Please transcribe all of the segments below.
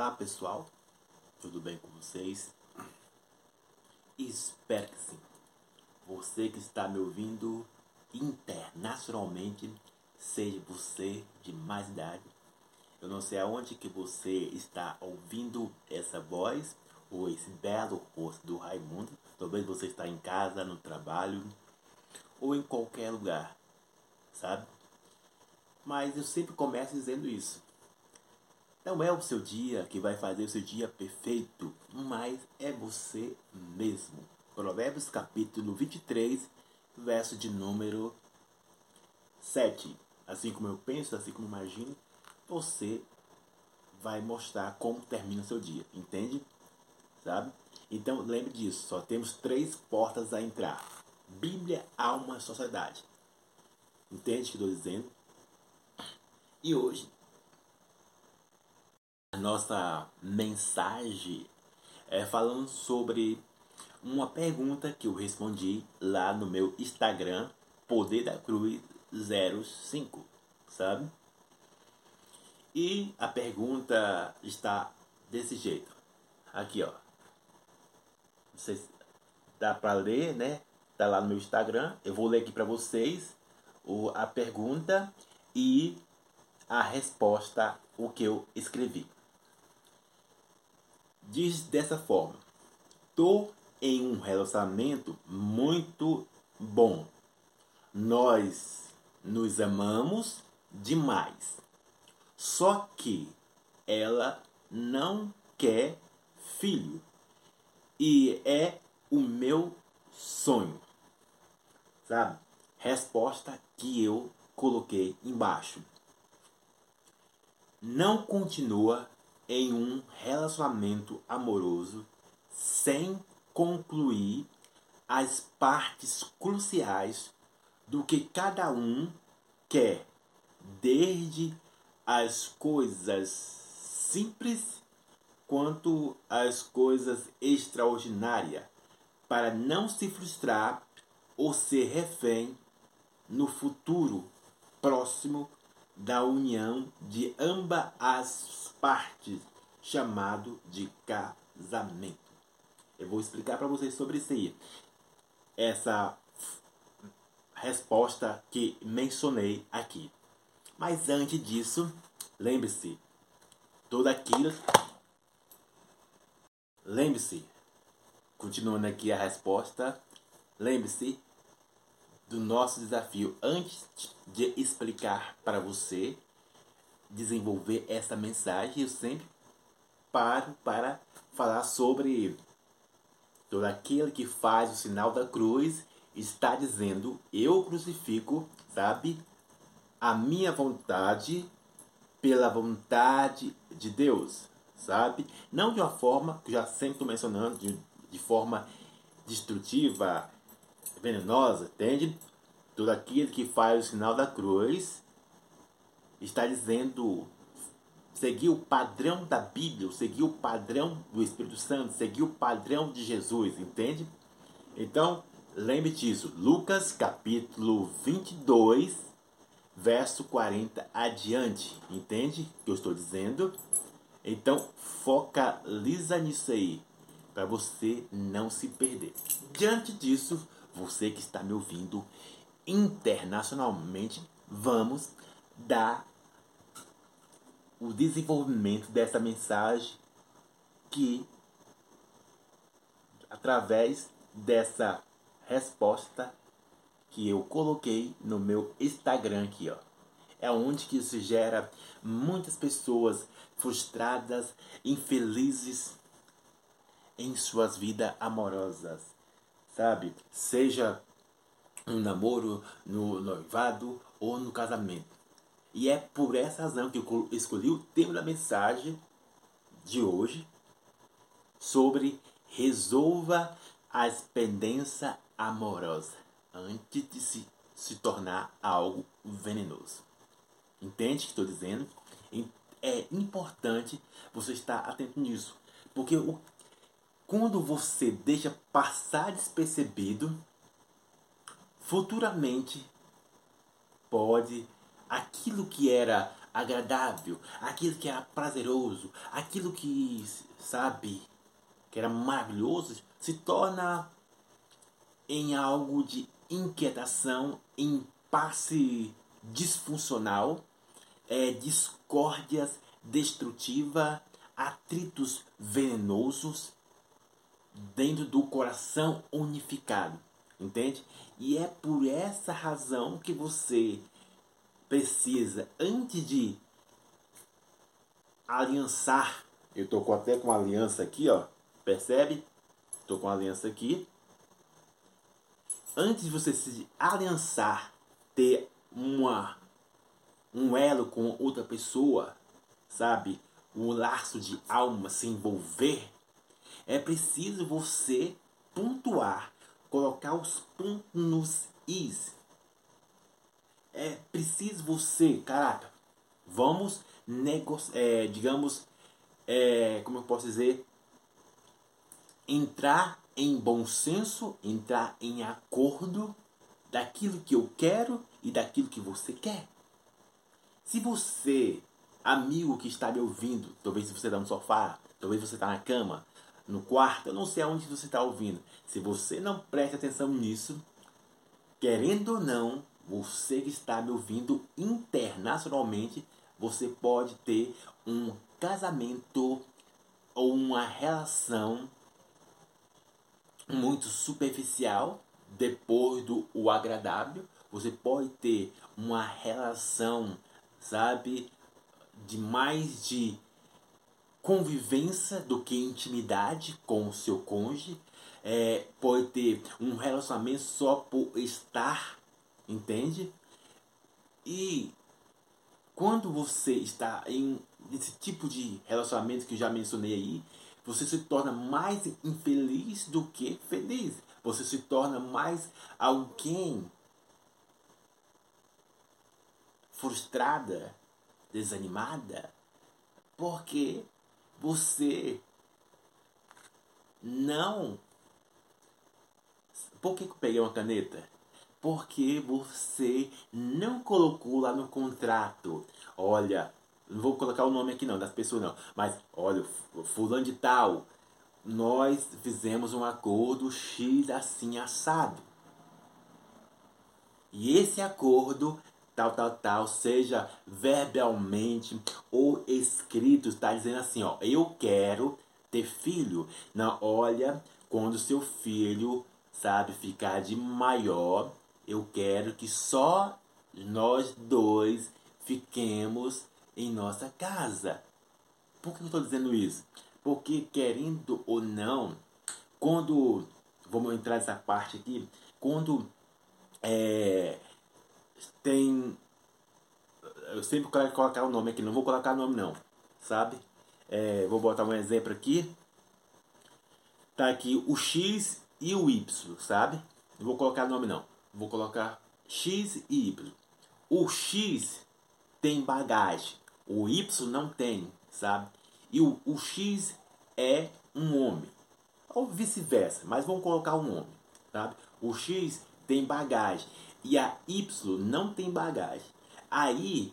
Olá pessoal, tudo bem com vocês? Espero que sim. Você que está me ouvindo internacionalmente, seja você de mais idade. Eu não sei aonde que você está ouvindo essa voz ou esse belo rosto do Raimundo. Talvez você está em casa, no trabalho ou em qualquer lugar, sabe? Mas eu sempre começo dizendo isso. Não é o seu dia que vai fazer o seu dia perfeito, mas é você mesmo. Provérbios capítulo 23, verso de número 7. Assim como eu penso, assim como imagino, você vai mostrar como termina o seu dia, entende? Sabe? Então lembre disso, só temos três portas a entrar. Bíblia, alma, sociedade. Entende o que estou dizendo? E hoje a nossa mensagem é falando sobre uma pergunta que eu respondi lá no meu Instagram, Poder da Cruz 05, sabe? E a pergunta está desse jeito. Aqui, ó. Não sei se dá para ler, né? Tá lá no meu Instagram. Eu vou ler aqui para vocês a pergunta e a resposta, o que eu escrevi diz dessa forma: Tô em um relacionamento muito bom. Nós nos amamos demais. Só que ela não quer filho. E é o meu sonho. Sabe? Resposta que eu coloquei embaixo. Não continua em um relacionamento amoroso sem concluir as partes cruciais do que cada um quer, desde as coisas simples quanto as coisas extraordinárias, para não se frustrar ou ser refém no futuro próximo da união de ambas as partes, chamado de casamento. Eu vou explicar para vocês sobre isso aí. Essa resposta que mencionei aqui. Mas antes disso, lembre-se, tudo aquilo. Lembre-se, continuando aqui a resposta, lembre-se do nosso desafio antes de explicar para você desenvolver essa mensagem, eu sempre paro para falar sobre todo aquele que faz o sinal da cruz está dizendo eu crucifico, sabe, a minha vontade pela vontade de Deus, sabe? Não de uma forma que já sempre estou mencionando, de, de forma destrutiva, venenosa, entende? Todo aquele que faz o sinal da cruz está dizendo seguir o padrão da Bíblia, seguir o padrão do Espírito Santo, seguir o padrão de Jesus, entende? Então, lembre disso. Lucas capítulo 22, verso 40 adiante. Entende o que eu estou dizendo? Então, focaliza nisso aí, para você não se perder. Diante disso, você que está me ouvindo internacionalmente, vamos dar o desenvolvimento dessa mensagem que através dessa resposta que eu coloquei no meu Instagram aqui, ó. É onde que isso gera muitas pessoas frustradas, infelizes em suas vidas amorosas sabe? Seja no namoro, no noivado ou no casamento. E é por essa razão que eu escolhi o tema da mensagem de hoje sobre resolva a pendência amorosa antes de se, se tornar algo venenoso. Entende o que estou dizendo? É importante você estar atento nisso. Porque o quando você deixa passar despercebido, futuramente pode aquilo que era agradável, aquilo que era prazeroso, aquilo que, sabe, que era maravilhoso, se torna em algo de inquietação, impasse disfuncional, é, discórdias destrutiva, atritos venenosos dentro do coração unificado, entende? E é por essa razão que você precisa, antes de aliançar, eu estou até com aliança aqui, ó, percebe? Estou com aliança aqui. Antes de você se aliançar, ter uma um elo com outra pessoa, sabe? Um laço de alma se envolver, é preciso você pontuar, colocar os pontos nos is. É preciso você, caraca, vamos negociar, é, digamos, é, como eu posso dizer, entrar em bom senso, entrar em acordo daquilo que eu quero e daquilo que você quer. Se você, amigo que está me ouvindo, talvez você está no sofá, talvez você está na cama, no quarto, eu não sei aonde você está ouvindo. Se você não presta atenção nisso, querendo ou não, você que está me ouvindo internacionalmente, você pode ter um casamento ou uma relação muito superficial depois do o agradável. Você pode ter uma relação sabe? De mais de convivência do que intimidade com o seu cônjuge. É, pode ter um relacionamento só por estar, entende? E quando você está em esse tipo de relacionamento que eu já mencionei aí, você se torna mais infeliz do que feliz. Você se torna mais alguém frustrada, desanimada, porque você não. Por que eu peguei uma caneta? Porque você não colocou lá no contrato. Olha, não vou colocar o nome aqui não, das pessoas não. Mas, olha, fulano de tal, nós fizemos um acordo X assim assado. E esse acordo tal, tal, tal, seja verbalmente ou escrito, está dizendo assim, ó, eu quero ter filho. Não, olha, quando seu filho, sabe, ficar de maior, eu quero que só nós dois fiquemos em nossa casa. Por que eu estou dizendo isso? Porque querendo ou não, quando vamos entrar nessa parte aqui, quando é, tem. Eu sempre quero colocar o nome aqui, não vou colocar nome não, sabe? É, vou botar um exemplo aqui. Tá aqui o X e o Y, sabe? Não vou colocar nome não. Vou colocar X e Y. O X tem bagagem, o Y não tem, sabe? E o, o X é um homem. Ou vice-versa, mas vamos colocar um homem, sabe? O X tem bagagem e a Y não tem bagagem. Aí,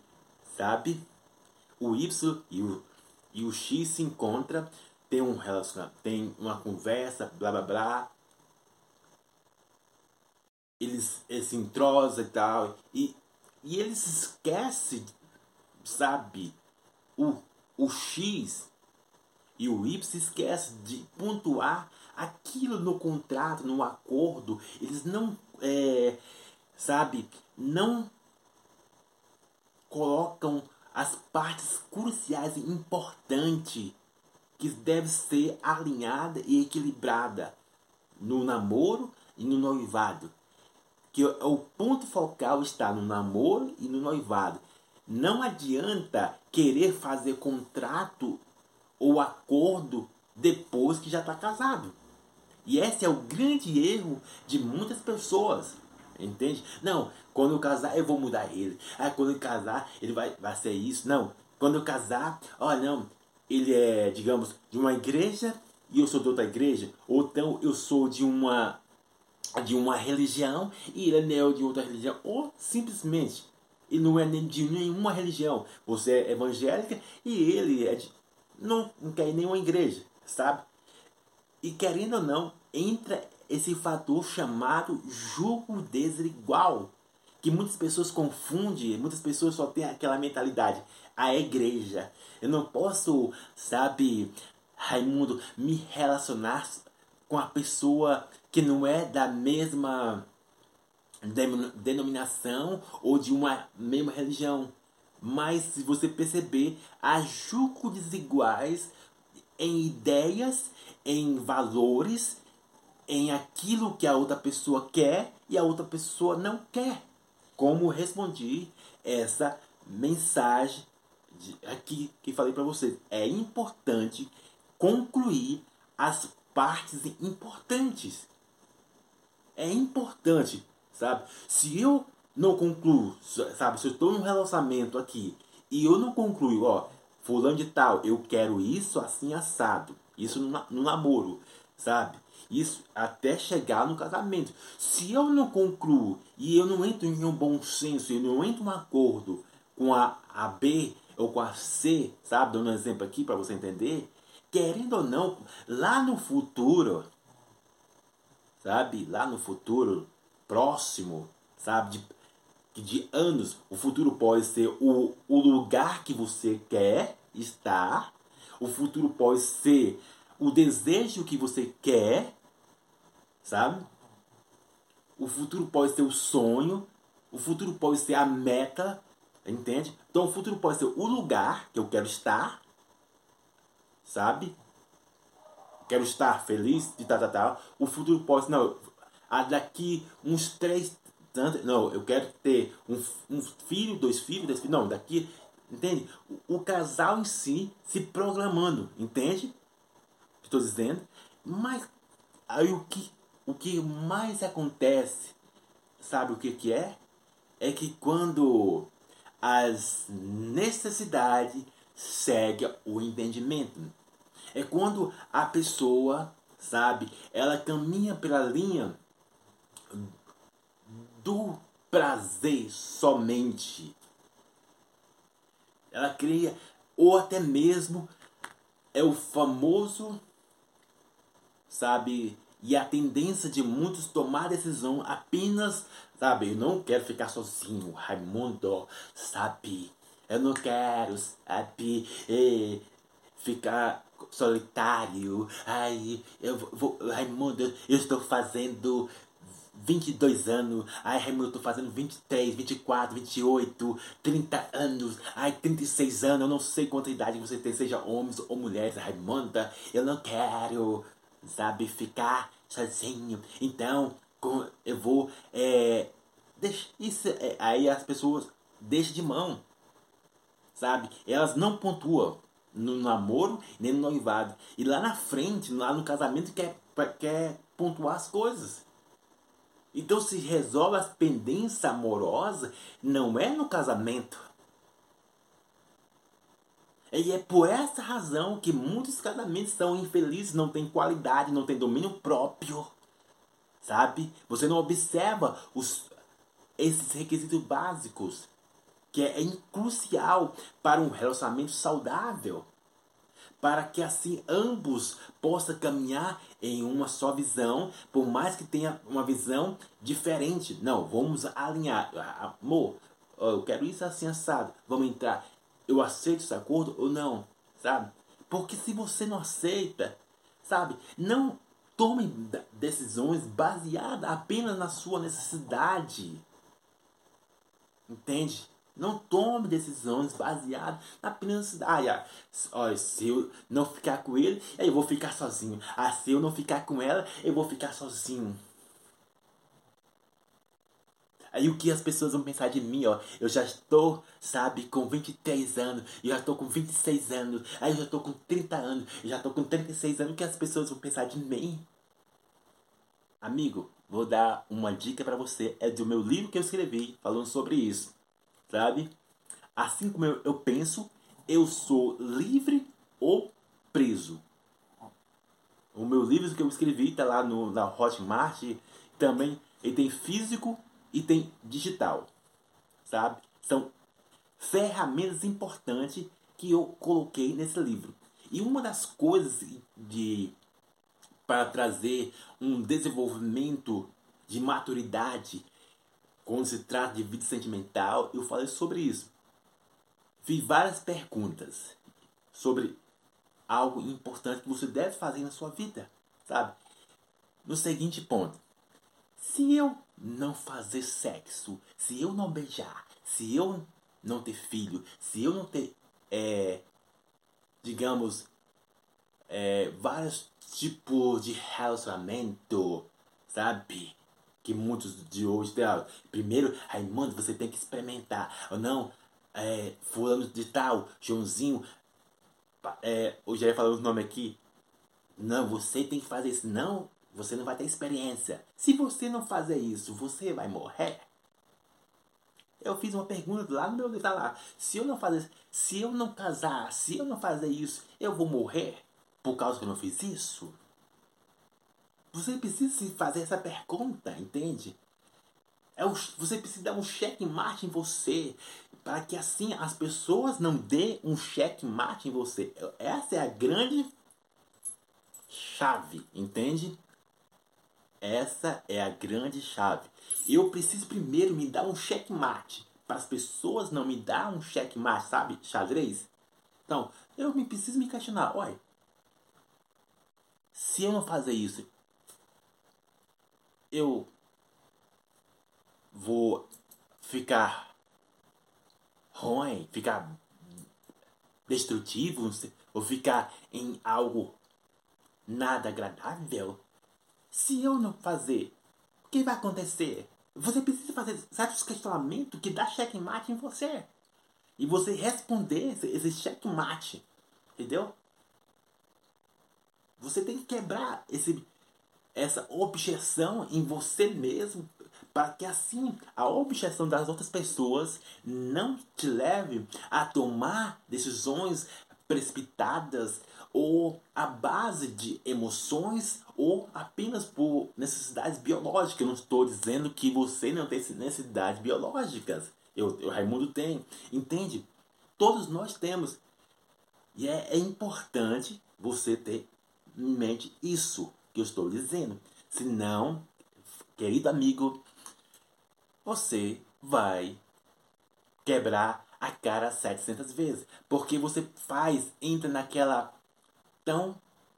sabe, o Y e o, e o X se encontram, tem um relacionamento, tem uma conversa, blá blá blá. Eles, se entrosam e tal. E, e eles esquecem, sabe, o, o X e o Y esquecem de pontuar aquilo no contrato, no acordo. Eles não é, sabe, não colocam as partes cruciais e importantes que deve ser alinhada e equilibrada no namoro e no noivado. Que o ponto focal está no namoro e no noivado. Não adianta querer fazer contrato ou acordo depois que já está casado. E esse é o grande erro de muitas pessoas. Entende? Não, quando eu casar eu vou mudar ele. Ah, quando eu casar ele vai, vai ser isso. Não, quando eu casar, ó, não, ele é, digamos, de uma igreja e eu sou de outra igreja. Ou então eu sou de uma de uma religião e ele é de outra religião. Ou simplesmente, E não é de nenhuma religião. Você é evangélica e ele é de, não, não quer ir nenhuma igreja, sabe? E querendo ou não, entra esse fator chamado julgo desigual. Que muitas pessoas confundem, muitas pessoas só têm aquela mentalidade. A igreja. Eu não posso, sabe, Raimundo, me relacionar com a pessoa que não é da mesma denominação ou de uma mesma religião. Mas se você perceber, há julgos desiguais em ideias, em valores, em aquilo que a outra pessoa quer e a outra pessoa não quer. Como respondi essa mensagem de, aqui que falei para vocês. É importante concluir as partes importantes. É importante, sabe? Se eu não concluo, sabe? Se eu estou num relacionamento aqui e eu não concluo, ó, fulano de tal, eu quero isso assim assado. Isso no, no namoro, sabe? Isso até chegar no casamento. Se eu não concluo e eu não entro em um bom senso, eu não entro em um acordo com a, a B ou com a C, sabe? Dando um exemplo aqui para você entender. Querendo ou não, lá no futuro, sabe? Lá no futuro próximo, sabe? De, de anos, o futuro pode ser o, o lugar que você quer estar, o futuro pode ser o desejo que você quer, sabe? O futuro pode ser o sonho, o futuro pode ser a meta, entende? Então o futuro pode ser o lugar que eu quero estar, sabe? Quero estar feliz de tal, tal, tal. O futuro pode não, daqui uns três, não, eu quero ter um, um filho, dois filhos, dois filhos, não, daqui Entende? O, o casal em si se programando, entende? Estou dizendo. Mas aí o que, o que mais acontece, sabe o que, que é? É que quando as necessidades seguem o entendimento. É quando a pessoa, sabe, ela caminha pela linha do prazer somente ela cria, ou até mesmo é o famoso, sabe, e a tendência de muitos tomar decisão apenas, sabe, eu não quero ficar sozinho, Raimundo, sabe, eu não quero, sabe, é, ficar solitário, ai, eu vou, Raimundo, eu estou fazendo 22 anos, ai Raimundo, eu tô fazendo 23, 24, 28, 30 anos, ai 36 anos, eu não sei quanta idade você tem, seja homens ou mulheres, Raimunda, eu não quero, sabe, ficar sozinho. Então, eu vou, é, deixa, isso, é, aí as pessoas deixam de mão, sabe? Elas não pontuam no namoro nem no noivado. E lá na frente, lá no casamento, quer, quer pontuar as coisas. Então se resolve as pendências amorosas não é no casamento. E é por essa razão que muitos casamentos são infelizes, não têm qualidade, não têm domínio próprio. Sabe? Você não observa os, esses requisitos básicos, que é, é crucial para um relacionamento saudável para que assim ambos possam caminhar em uma só visão, por mais que tenha uma visão diferente. Não, vamos alinhar. Amor, eu quero isso assim assado. Vamos entrar. Eu aceito esse acordo ou não? Sabe? Porque se você não aceita, sabe? Não tome decisões baseadas apenas na sua necessidade. Entende? Não tome decisões baseadas na apenas. Ah, ah, olha, se eu não ficar com ele, eu vou ficar sozinho. Ah, se eu não ficar com ela, eu vou ficar sozinho. Aí o que as pessoas vão pensar de mim, ó? Eu já estou, sabe, com 23 anos, eu já estou com 26 anos, aí eu já estou com 30 anos, eu já estou com 36 anos, o que as pessoas vão pensar de mim? Amigo, vou dar uma dica para você, é do meu livro que eu escrevi falando sobre isso sabe? Assim como eu, eu penso, eu sou livre ou preso. O meu livro que eu escrevi está lá no, na Hotmart. Também ele tem físico e tem digital. Sabe? São ferramentas importantes que eu coloquei nesse livro. E uma das coisas de para trazer um desenvolvimento de maturidade quando se trata de vida sentimental, eu falei sobre isso. Fiz várias perguntas sobre algo importante que você deve fazer na sua vida, sabe? No seguinte ponto: se eu não fazer sexo, se eu não beijar, se eu não ter filho, se eu não ter, é, digamos, é, vários tipos de relacionamento, sabe? Que muitos de hoje têm. Primeiro, Raimundo, você tem que experimentar. Ou não, é, fulano de tal, Joãozinho, é, eu já ia falar o nome aqui. Não, você tem que fazer isso. Não, você não vai ter experiência. Se você não fazer isso, você vai morrer. Eu fiz uma pergunta lá no meu tá lá. Se eu não fazer, se eu não casar, se eu não fazer isso, eu vou morrer por causa que eu não fiz isso? Você precisa se fazer essa pergunta, entende? É o, você precisa dar um cheque mate em você para que assim as pessoas não dêem um cheque mate em você. Essa é a grande chave, entende? Essa é a grande chave. Eu preciso primeiro me dar um checkmate. Para as pessoas não me dar um checkmate, sabe? Xadrez. Então, eu me preciso me questionar. Olha, se eu não fazer isso, eu vou ficar ruim, ficar destrutivo, ou ficar em algo nada agradável. Se eu não fazer, o que vai acontecer? Você precisa fazer certos questionamentos que dá checkmate em você. E você responder esse, checkmate. Entendeu? Você tem que quebrar esse, essa objeção em você mesmo para que assim a objeção das outras pessoas não te leve a tomar decisões precipitadas ou à base de emoções ou apenas por necessidades biológicas. Eu não estou dizendo que você não tem necessidades biológicas. Eu, eu Raimundo tem. Entende? Todos nós temos. E é, é importante você ter em mente isso que eu estou dizendo. Senão, querido amigo, você vai quebrar a cara 700 vezes. Porque você faz, entra naquela tão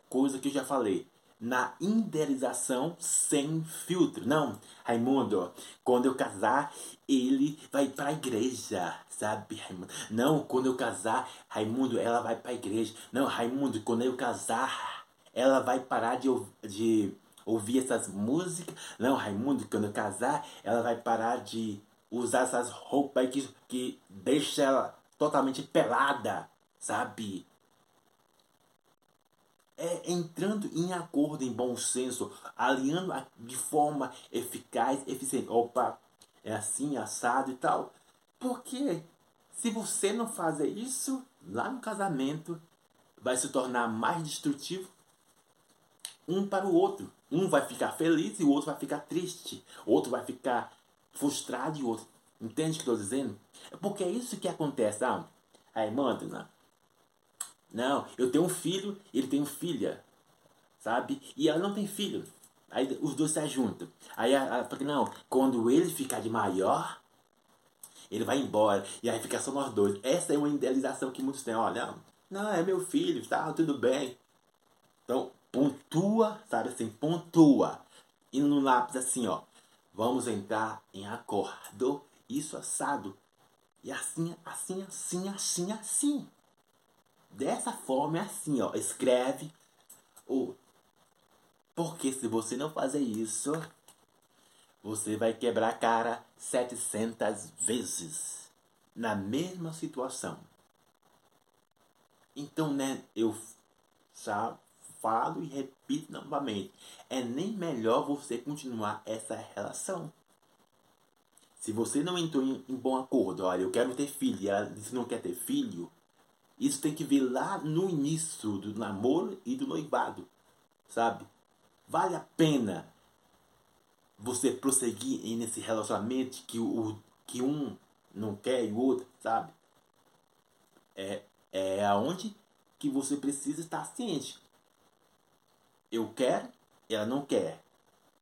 coisa que eu já falei na idealização sem filtro. Não, Raimundo, quando eu casar, ele vai para a igreja, sabe, Raimundo? Não, quando eu casar, Raimundo, ela vai para a igreja. Não, Raimundo, quando eu casar, ela vai parar de, de ouvir essas músicas. Não, Raimundo, quando eu casar, ela vai parar de usar essas roupas que, que deixa ela totalmente pelada, sabe? é entrando em acordo, em bom senso, alinhando de forma eficaz, eficiente. Opa, é assim, assado e tal. Porque se você não fazer isso, lá no casamento vai se tornar mais destrutivo um para o outro. Um vai ficar feliz e o outro vai ficar triste. O outro vai ficar frustrado e o outro. Entende o que estou dizendo? É porque é isso que acontece. Ah, aí, manda, né? Não, eu tenho um filho, ele tem uma filha, sabe? E ela não tem filho. Aí os dois se juntam. Aí ela fala, não, quando ele ficar de maior, ele vai embora. E aí fica só nós dois. Essa é uma idealização que muitos têm. Olha, não, é meu filho, tá, tudo bem. Então, pontua, sabe assim, pontua. E no lápis assim, ó. Vamos entrar em acordo. Isso assado. E assim, assim, assim, assim, assim. Dessa forma é assim, ó. Escreve o. Porque se você não fazer isso, você vai quebrar a cara 700 vezes na mesma situação. Então, né, eu já falo e repito novamente, é nem melhor você continuar essa relação. Se você não entrou em, em bom acordo, olha, eu quero ter filho, e ela disse não quer ter filho, isso tem que vir lá no início do namoro e do noivado, sabe? Vale a pena você prosseguir nesse relacionamento que, o, que um não quer e o outro, sabe? É, é aonde que você precisa estar ciente. Eu quero, ela não quer.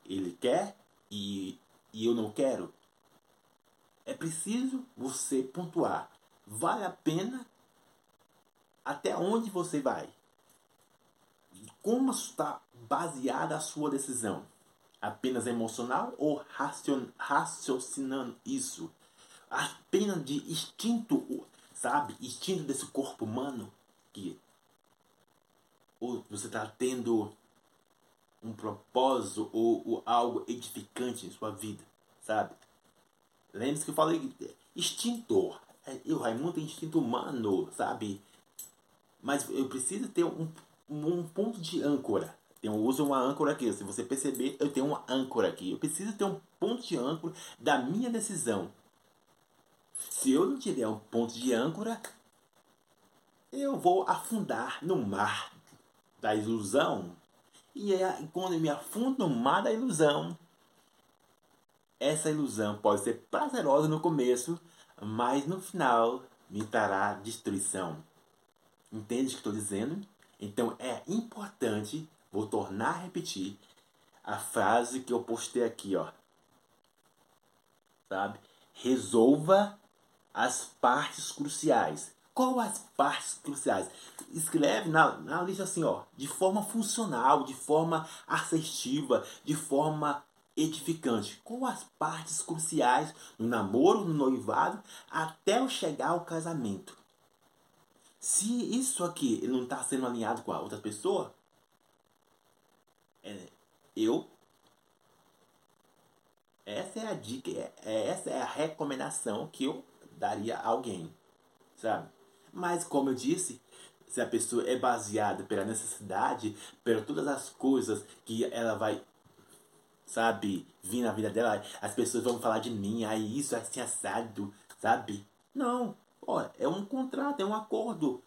Ele quer e, e eu não quero. É preciso você pontuar. Vale a pena até onde você vai? Como está baseada a sua decisão? Apenas emocional ou raciocinando isso? Apenas de instinto, sabe? Instinto desse corpo humano que ou você está tendo um propósito ou, ou, algo edificante em sua vida, sabe? Lembre-se que eu falei instintor. É, eu, Raimundo, tem instinto humano, sabe? Mas eu preciso ter um, um ponto de âncora. Eu uso uma âncora aqui. Se você perceber, eu tenho uma âncora aqui. Eu preciso ter um ponto de âncora da minha decisão. Se eu não tiver um ponto de âncora, eu vou afundar no mar da ilusão. E é, quando eu me afundo no mar da ilusão, essa ilusão pode ser prazerosa no começo, mas no final me trará destruição. Entende o que estou dizendo? Então é importante, vou tornar a repetir, a frase que eu postei aqui, ó. Sabe? Resolva as partes cruciais. Qual as partes cruciais? Escreve na, na lista assim, ó, de forma funcional, de forma assertiva, de forma edificante. Qual as partes cruciais no namoro, no noivado, até eu chegar ao casamento? Se isso aqui não está sendo alinhado com a outra pessoa, é, eu. Essa é a dica, é, é, essa é a recomendação que eu daria a alguém, sabe? Mas como eu disse, se a pessoa é baseada pela necessidade, por todas as coisas que ela vai, sabe, vir na vida dela, as pessoas vão falar de mim, aí isso é assim assado, sabe? Não, Ó, é um contrato, é um acordo.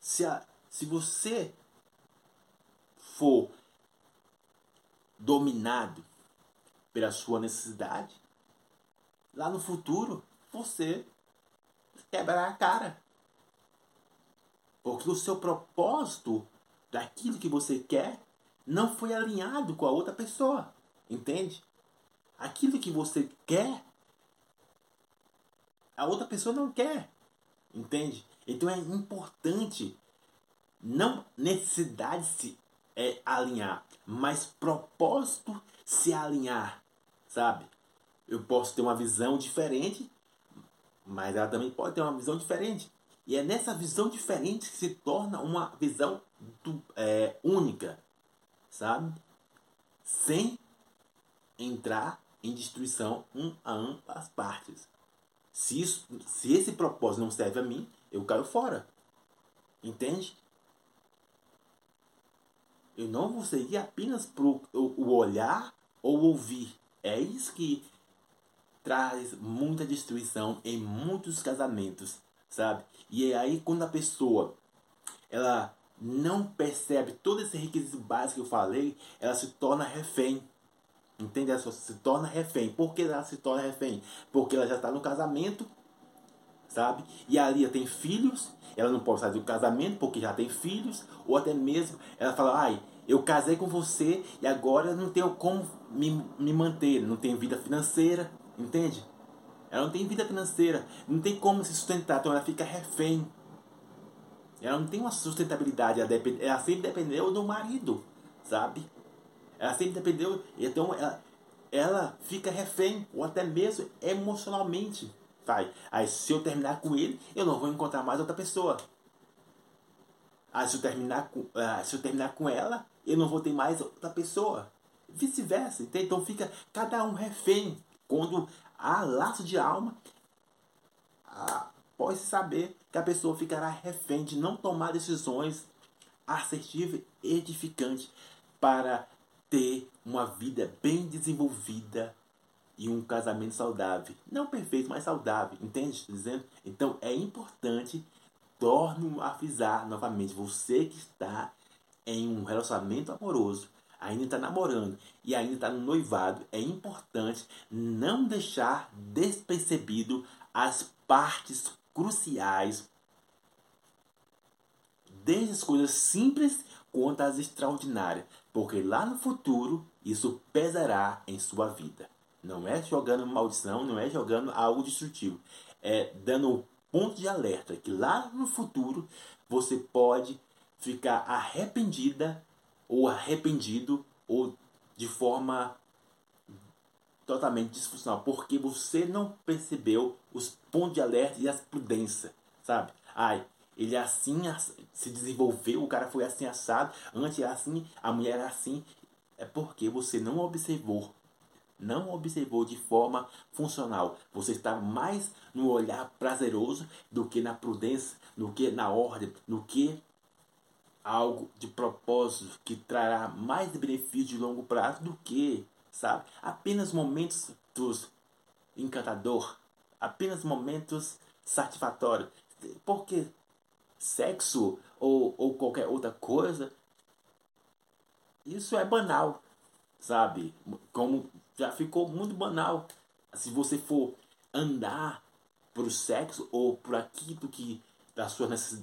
Se, a, se você for dominado pela sua necessidade, lá no futuro você quebrará a cara. Porque o seu propósito daquilo que você quer não foi alinhado com a outra pessoa. Entende? Aquilo que você quer a outra pessoa não quer. Entende? Então é importante não necessidade se é, alinhar, mas propósito se alinhar, sabe? Eu posso ter uma visão diferente, mas ela também pode ter uma visão diferente. E é nessa visão diferente que se torna uma visão do, é, única, sabe? Sem entrar em destruição um a um as partes. Se, isso, se esse propósito não serve a mim, eu caio fora. Entende? Eu não vou seguir apenas pro o olhar ou ouvir. É isso que traz muita destruição em muitos casamentos, sabe? E é aí quando a pessoa ela não percebe todo esse requisito básico que eu falei, ela se torna refém Entende? Ela se torna refém. Por que ela se torna refém? Porque ela já está no casamento, sabe? E a Lia tem filhos, ela não pode sair do casamento porque já tem filhos, ou até mesmo ela fala, ai, eu casei com você e agora não tenho como me, me manter, não tenho vida financeira, entende? Ela não tem vida financeira, não tem como se sustentar, então ela fica refém. Ela não tem uma sustentabilidade, ela, depende, ela sempre dependeu do marido, sabe? Ela sempre dependeu. Então ela, ela fica refém, ou até mesmo emocionalmente. Vai. Aí se eu terminar com ele, eu não vou encontrar mais outra pessoa. Aí se eu terminar com, uh, se eu terminar com ela, eu não vou ter mais outra pessoa. Vice-versa. Então fica cada um refém. Quando há laço de alma, pode saber que a pessoa ficará refém de não tomar decisões assertivas e edificantes para ter uma vida bem desenvolvida e um casamento saudável. Não perfeito, mas saudável. Entende? Estou dizendo? Então é importante, torno a avisar novamente, você que está em um relacionamento amoroso, ainda está namorando e ainda está no noivado, é importante não deixar despercebido as partes cruciais, desde as coisas simples quanto às extraordinárias, porque lá no futuro isso pesará em sua vida. Não é jogando maldição, não é jogando algo destrutivo, é dando um ponto de alerta que lá no futuro você pode ficar arrependida ou arrependido ou de forma totalmente disfuncional, porque você não percebeu os pontos de alerta e as prudências, sabe? Ai, ele é assim se desenvolveu, o cara foi assim assado, antes era assim, a mulher era assim. É porque você não observou, não observou de forma funcional. Você está mais no olhar prazeroso do que na prudência, do que na ordem, no que algo de propósito que trará mais benefício de longo prazo do que, sabe, apenas momentos dos encantador, apenas momentos satisfatórios. Porque sexo ou, ou qualquer outra coisa, isso é banal, sabe? Como já ficou muito banal. Se você for andar por sexo ou por aquilo que das suas